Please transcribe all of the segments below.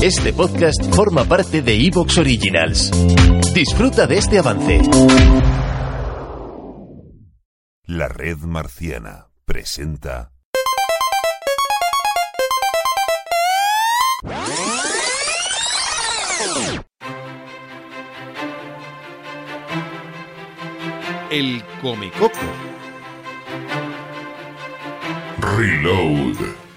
Este podcast forma parte de Evox Originals. Disfruta de este avance. La red marciana presenta El Comecoco. Reload.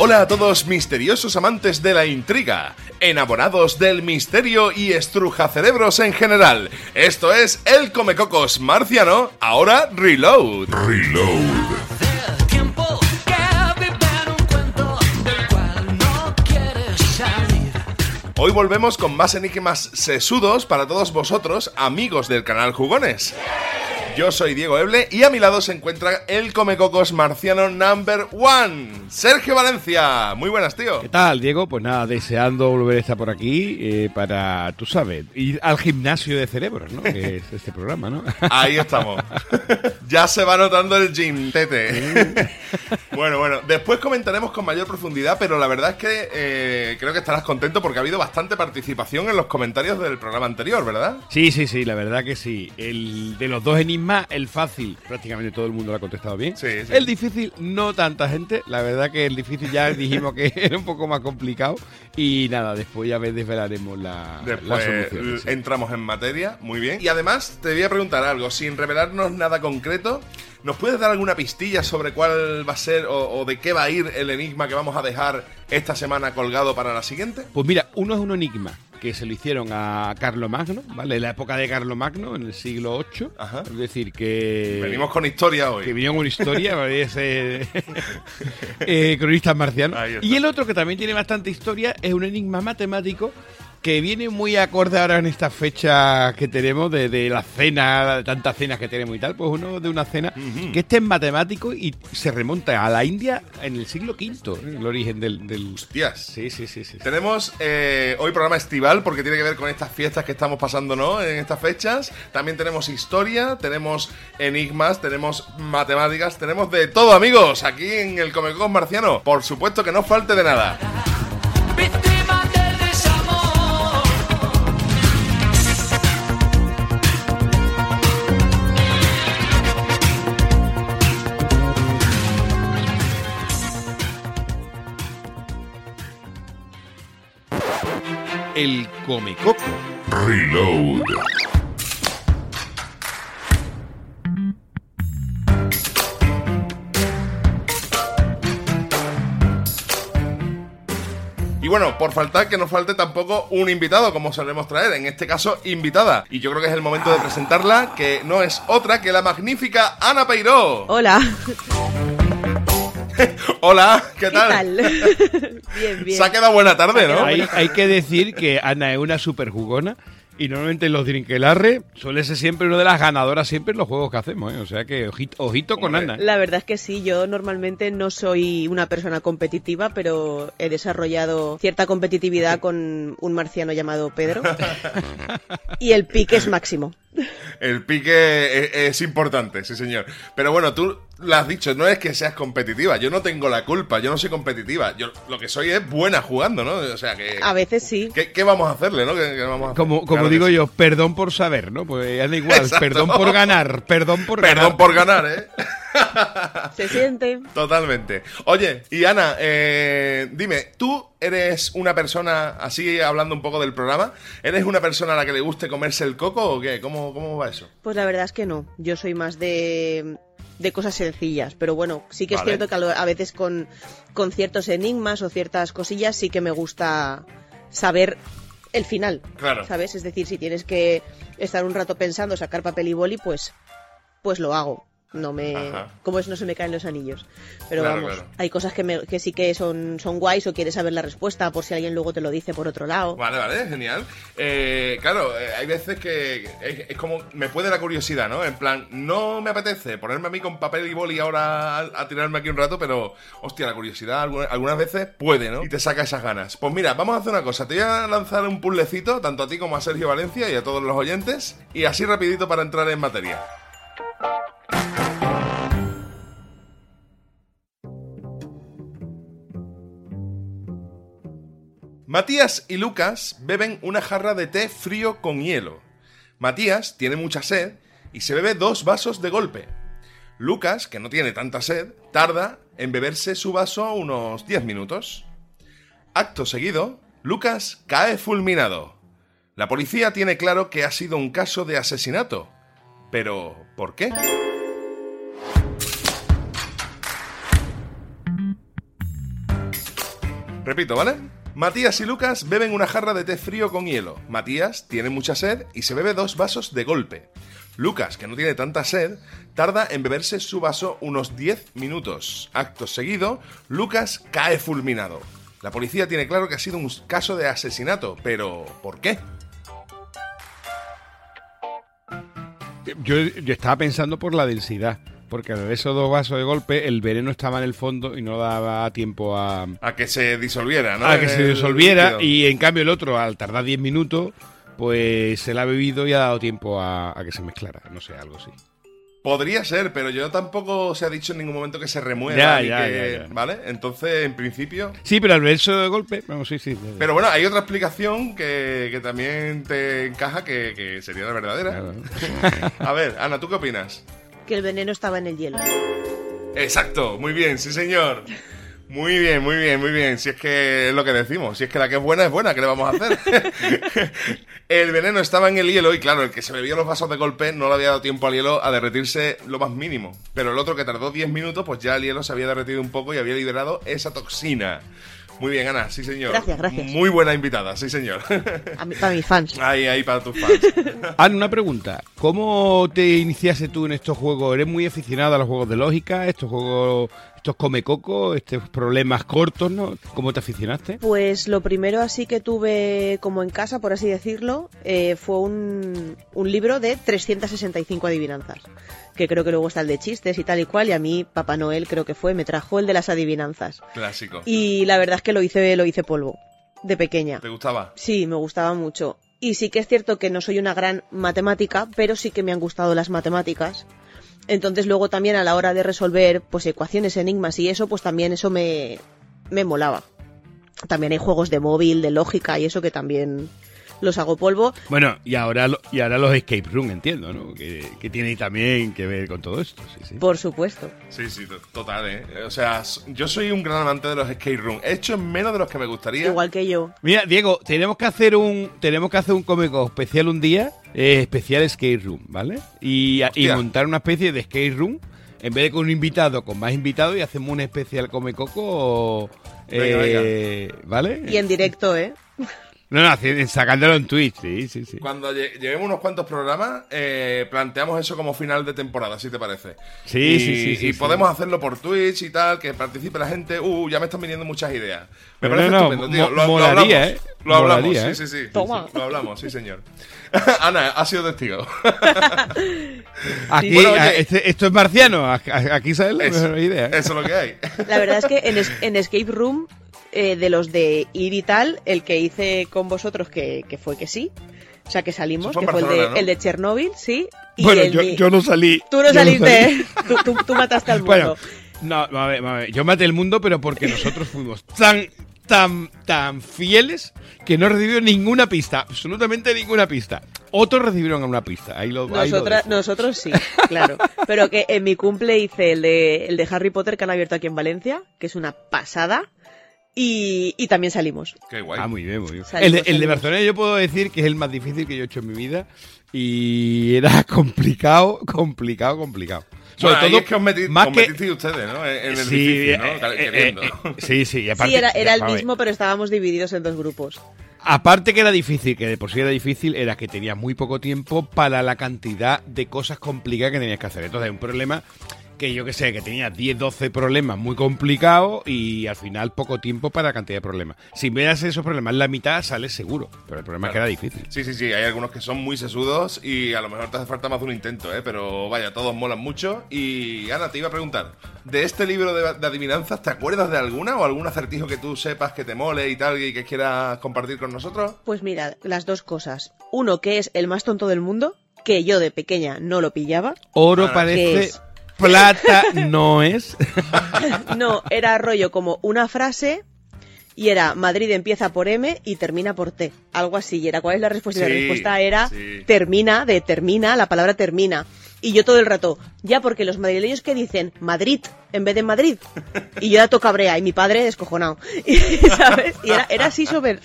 Hola a todos misteriosos amantes de la intriga, enamorados del misterio y estrujacerebros en general. Esto es El Comecocos Marciano, ahora Reload. Reload. Hoy volvemos con más enigmas sesudos para todos vosotros, amigos del canal Jugones. Yo soy Diego Eble y a mi lado se encuentra el Comecocos Marciano number one, Sergio Valencia. Muy buenas, tío. ¿Qué tal, Diego? Pues nada, deseando volver a estar por aquí eh, para, tú sabes, ir al gimnasio de cerebros, ¿no? Que es este programa, ¿no? Ahí estamos. ya se va notando el gym, tete. bueno, bueno, después comentaremos con mayor profundidad, pero la verdad es que eh, creo que estarás contento porque ha habido bastante participación en los comentarios del programa anterior, ¿verdad? Sí, sí, sí, la verdad que sí. El de los dos enigmas, el fácil, prácticamente todo el mundo lo ha contestado bien. Sí, sí. El difícil, no tanta gente. La verdad que el difícil ya dijimos que era un poco más complicado. Y nada, después ya desvelaremos la, Después las soluciones. sí. entramos en materia, muy bien. Y además te voy a preguntar algo, sin revelarnos nada concreto, ¿nos puedes dar alguna pistilla sobre cuál va a ser o, o de qué va a ir el enigma que vamos a dejar esta semana colgado para la siguiente? Pues mira, uno es un enigma que se lo hicieron a Carlomagno, ¿vale? En la época de Carlomagno, en el siglo VIII. Ajá. Es decir, que... Venimos con historia hoy. que vinieron con historia, parece eh, cronistas marcianos. Y el otro que también tiene bastante historia es un enigma matemático que viene muy acorde ahora en estas fechas que tenemos de, de la cena, de tantas cenas que tenemos y tal. Pues uno de una cena que este es matemático y se remonta a la India en el siglo V, el origen del... del... Hostias. Sí, sí, sí, sí. Tenemos eh, hoy programa estival porque tiene que ver con estas fiestas que estamos pasando, ¿no? En estas fechas. También tenemos historia, tenemos enigmas, tenemos matemáticas, tenemos de todo, amigos, aquí en el Comecocos Marciano. Por supuesto que no falte de nada. El Comecoco. Reload. Y bueno, por faltar que nos falte tampoco un invitado, como solemos traer, en este caso invitada. Y yo creo que es el momento de presentarla, que no es otra que la magnífica Ana Peiró. Hola, Hola, ¿qué ¿qué tal? tal? bien, bien. Se ha quedado buena tarde, ¿no? Hay, hay que decir que Ana es una super jugona y normalmente en los Drinkelarre suele ser siempre una de las ganadoras siempre en los juegos que hacemos, ¿eh? O sea que ojito, ojito con. Ana. La verdad es que sí, yo normalmente no soy una persona competitiva, pero he desarrollado cierta competitividad con un marciano llamado Pedro. y el pique es máximo. El pique es, es importante, sí señor. Pero bueno, tú lo has dicho, no es que seas competitiva, yo no tengo la culpa, yo no soy competitiva, yo lo que soy es buena jugando, ¿no? O sea que... A veces sí. ¿Qué, qué vamos a hacerle, no? ¿Qué- qué vamos a hacer? Como, como Claro digo sí. yo, perdón por saber, ¿no? Pues Ana igual, Exacto. perdón por ganar, perdón por Perdón ganar. por ganar, ¿eh? Se siente. Totalmente. Oye, y Ana, eh, dime, ¿tú eres una persona, así hablando un poco del programa, ¿eres una persona a la que le guste comerse el coco o qué? ¿Cómo, cómo va eso? Pues la verdad es que no. Yo soy más de, de cosas sencillas. Pero bueno, sí que es cierto que a veces con, con ciertos enigmas o ciertas cosillas sí que me gusta saber el final. Claro. ¿Sabes? Es decir, si tienes que estar un rato pensando, sacar papel y boli, pues, pues lo hago. No me, Ajá. como es, no se me caen los anillos. Pero Claro, vamos, claro. hay cosas que, me- que sí que son, son guays o quieres saber la respuesta por si alguien luego te lo dice por otro lado. Vale, vale, genial. Eh, claro, eh, hay veces que es, es como me puede la curiosidad, ¿no? En plan, no me apetece ponerme a mí con papel y boli ahora a, a tirarme aquí un rato, pero hostia, la curiosidad alguna- algunas veces puede, ¿no? Y te saca esas ganas. Pues mira, vamos a hacer una cosa. Te voy a lanzar un puzzlecito, tanto a ti como a Sergio Valencia y a todos los oyentes, y así rapidito para entrar en materia. Matías y Lucas beben una jarra de té frío con hielo. Matías tiene mucha sed y se bebe dos vasos de golpe. Lucas, que no tiene tanta sed, tarda en beberse su vaso unos 10 minutos. Acto seguido, Lucas cae fulminado. La policía tiene claro que ha sido un caso de asesinato. Pero, ¿por qué? Repito, ¿vale? Matías y Lucas beben una jarra de té frío con hielo. Matías tiene mucha sed y se bebe dos vasos de golpe. Lucas, que no tiene tanta sed, tarda en beberse su vaso unos 10 minutos. Acto seguido, Lucas cae fulminado. La policía tiene claro que ha sido un caso de asesinato, pero ¿por qué? Yo, yo estaba pensando por la densidad. Porque al esos dos vasos de golpe, el veneno estaba en el fondo y no daba tiempo a, A que se disolviera, ¿no? a que se disolviera. Y en cambio el otro, al tardar 10 minutos, pues se la ha bebido y ha dado tiempo a, a que se mezclara. No sé, algo así. Podría ser, pero yo tampoco se ha dicho en ningún momento que se remueva. Ya, ya, que- ya. ¿Vale? Entonces, en principio. Sí, pero al beber eso de golpe, vamos, sí, sí. Pero bueno, hay otra explicación que, que también te encaja que, que sería la verdadera. Claro. A ver, Ana, ¿tú qué opinas? Que el veneno estaba en el hielo. Exacto, muy bien, sí señor. Muy bien, muy bien, muy bien. Si es que es lo que decimos, si es que la que es buena es buena, ¿qué le vamos a hacer? el veneno estaba en el hielo y claro, el que se bebió los vasos de golpe no le había dado tiempo al hielo a derretirse lo más mínimo. Pero el otro que tardó 10 minutos, pues ya el hielo se había derretido un poco y había liberado esa toxina. Muy bien, Ana, sí señor. Gracias, gracias. Muy buena invitada, sí señor. A para mis fans. ahí, ahí para tus fans. Ana, una pregunta. ¿Cómo te iniciaste tú en estos juegos? ¿Eres muy aficionada a los juegos de lógica? ¿Estos juegos, estos come-coco? ¿Estos problemas cortos? ¿no? ¿Cómo te aficionaste? Pues lo primero así que tuve como en casa, por así decirlo, eh, fue un, un libro de 365 adivinanzas. Que creo que luego está el de chistes y tal y cual. Y a mí, Papá Noel creo que fue, me trajo el de las adivinanzas. Clásico. Y la verdad es que lo hice, lo hice polvo. De pequeña. ¿Te gustaba? Sí, me gustaba mucho. Y sí que es cierto que no soy una gran matemática, pero sí que me han gustado las matemáticas. Entonces luego también a la hora de resolver pues ecuaciones, enigmas y eso, pues también eso me, me molaba. También hay juegos de móvil, de lógica y eso que también los hago polvo. Bueno, y ahora, lo- y ahora los escape room, entiendo, ¿no? Que, que tiene también que ver con todo esto. Sí, sí. Por supuesto. Sí, sí, to- total, ¿eh? O sea, yo soy un gran amante de los skate room. He hecho menos de los que me gustaría. Igual que yo. Mira, Diego, tenemos que hacer un tenemos que hacer un comeco especial un día, eh, especial skate room, ¿vale? Y, y montar una especie de skate room en vez de con un invitado, con más invitados y hacemos un especial comecoco, Venga, eh, ¿vale? Y en directo, ¿eh? No, no, sacándolo en Twitch, sí, sí, sí. Cuando lle- llevemos unos cuantos programas, eh, planteamos eso como final de temporada, si te parece. Sí, y, sí, sí, sí, Y sí. podemos hacerlo por Twitch y tal, que participe la gente. Uh, ya me están viniendo muchas ideas. Me No, parece no, no, estupendo, tío. Lo, lo molaría, hablamos. ¿eh? Lo hablamos, Molaría, ¿eh? sí, sí, sí. Toma. Lo hablamos, sí, señor. Ana, ha sido testigo. Aquí, Bueno, oye. a- este- esto es marciano, aquí sale la eso, mejor idea. ¿eh? eso es lo que hay. La verdad es que en, es- en Escape Room, eh, de los de ir y tal, el que hice con vosotros, que, que fue que sí, o sea, que salimos, fue que fue el de, ¿no? el de Chernobyl, sí. Y Bueno, el yo, yo no salí. Tú no saliste, salí. ¿eh? tú, tú- tú mataste al mundo. Bueno, no, a ver, a ver, yo maté el mundo, pero porque nosotros fuimos tan, tan, tan fieles que no recibió ninguna pista, absolutamente ninguna pista. Otros recibieron una pista, ahí lo, ahí lo Nosotras- dejo. nosotros sí, claro. Pero que en mi cumple hice el de, el de Harry Potter que han abierto aquí en Valencia, que es una pasada. Y, y también salimos. Qué guay. Ah, muy bien, muy bien. Salimos, el, de, el de salimos. Barcelona yo puedo decir que es el más difícil que yo he hecho en mi vida y era complicado, complicado, complicado. Sobre Bueno, todo, es que os meti- más os que... metisteis ustedes, ¿no? En el Sí, difícil, ¿no? eh, eh, eh, sí, sí, y aparte- Sí, era, era el mismo, pero estábamos divididos en dos grupos. Aparte que era difícil, que de por sí era difícil, era que tenía muy poco tiempo para la cantidad de cosas complicadas que tenías que hacer. Entonces, un problema que yo que sé, que tenía 10, 12 problemas muy complicados y al final poco tiempo para la cantidad de problemas. Si veas esos problemas la mitad, sales seguro. Pero el problema es que era difícil. Sí, sí, sí, hay algunos que son muy sesudos y a lo mejor te hace falta más de un intento, ¿eh? Pero vaya, todos molan mucho. Y Ana, te iba a preguntar, de este libro de, de adivinanzas, ¿te acuerdas de alguna o algún acertijo que tú sepas que te mole y tal y que quieras compartir con nosotros? Pues mira, las dos cosas. Uno que es el más tonto del mundo, que yo de pequeña no lo pillaba. Oro Ah, ¿Qué parece, es? Plata no es. No, era rollo como una frase y era Madrid empieza por M y termina por T. Algo así. Y era ¿cuál es la respuesta? Sí, la respuesta era sí. termina, de termina, la palabra termina. Y yo todo el rato, ya porque los madrileños que dicen Madrid en vez de Madrid. Y yo era tocabrea y mi padre descojonado. Y, ¿Sabes? Y era, era así súper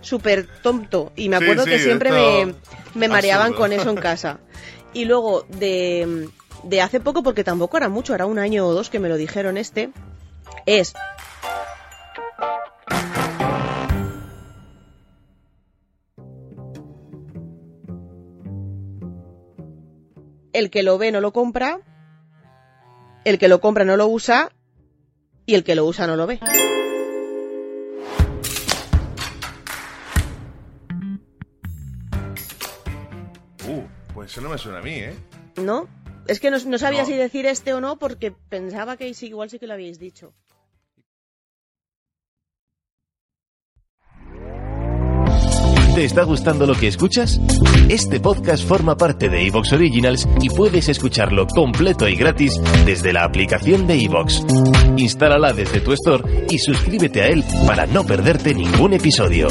súper tonto. Y me acuerdo sí, que siempre me, me mareaban con eso en casa. Y luego de, de hace poco, porque tampoco era mucho, era un año o dos que me lo dijeron este, es el que lo ve no lo compra, el que lo compra no lo usa y el que lo usa no lo ve. Uh, pues eso no me suena a mí, ¿eh? ¿No? Es que no, no sabía No. si decir este o no porque pensaba que sí, igual sí que lo habíais dicho. ¿Te está gustando lo que escuchas? Este podcast forma parte de Evox Originals y puedes escucharlo completo y gratis desde la aplicación de Evox. Instálala desde tu store y suscríbete a él para no perderte ningún episodio.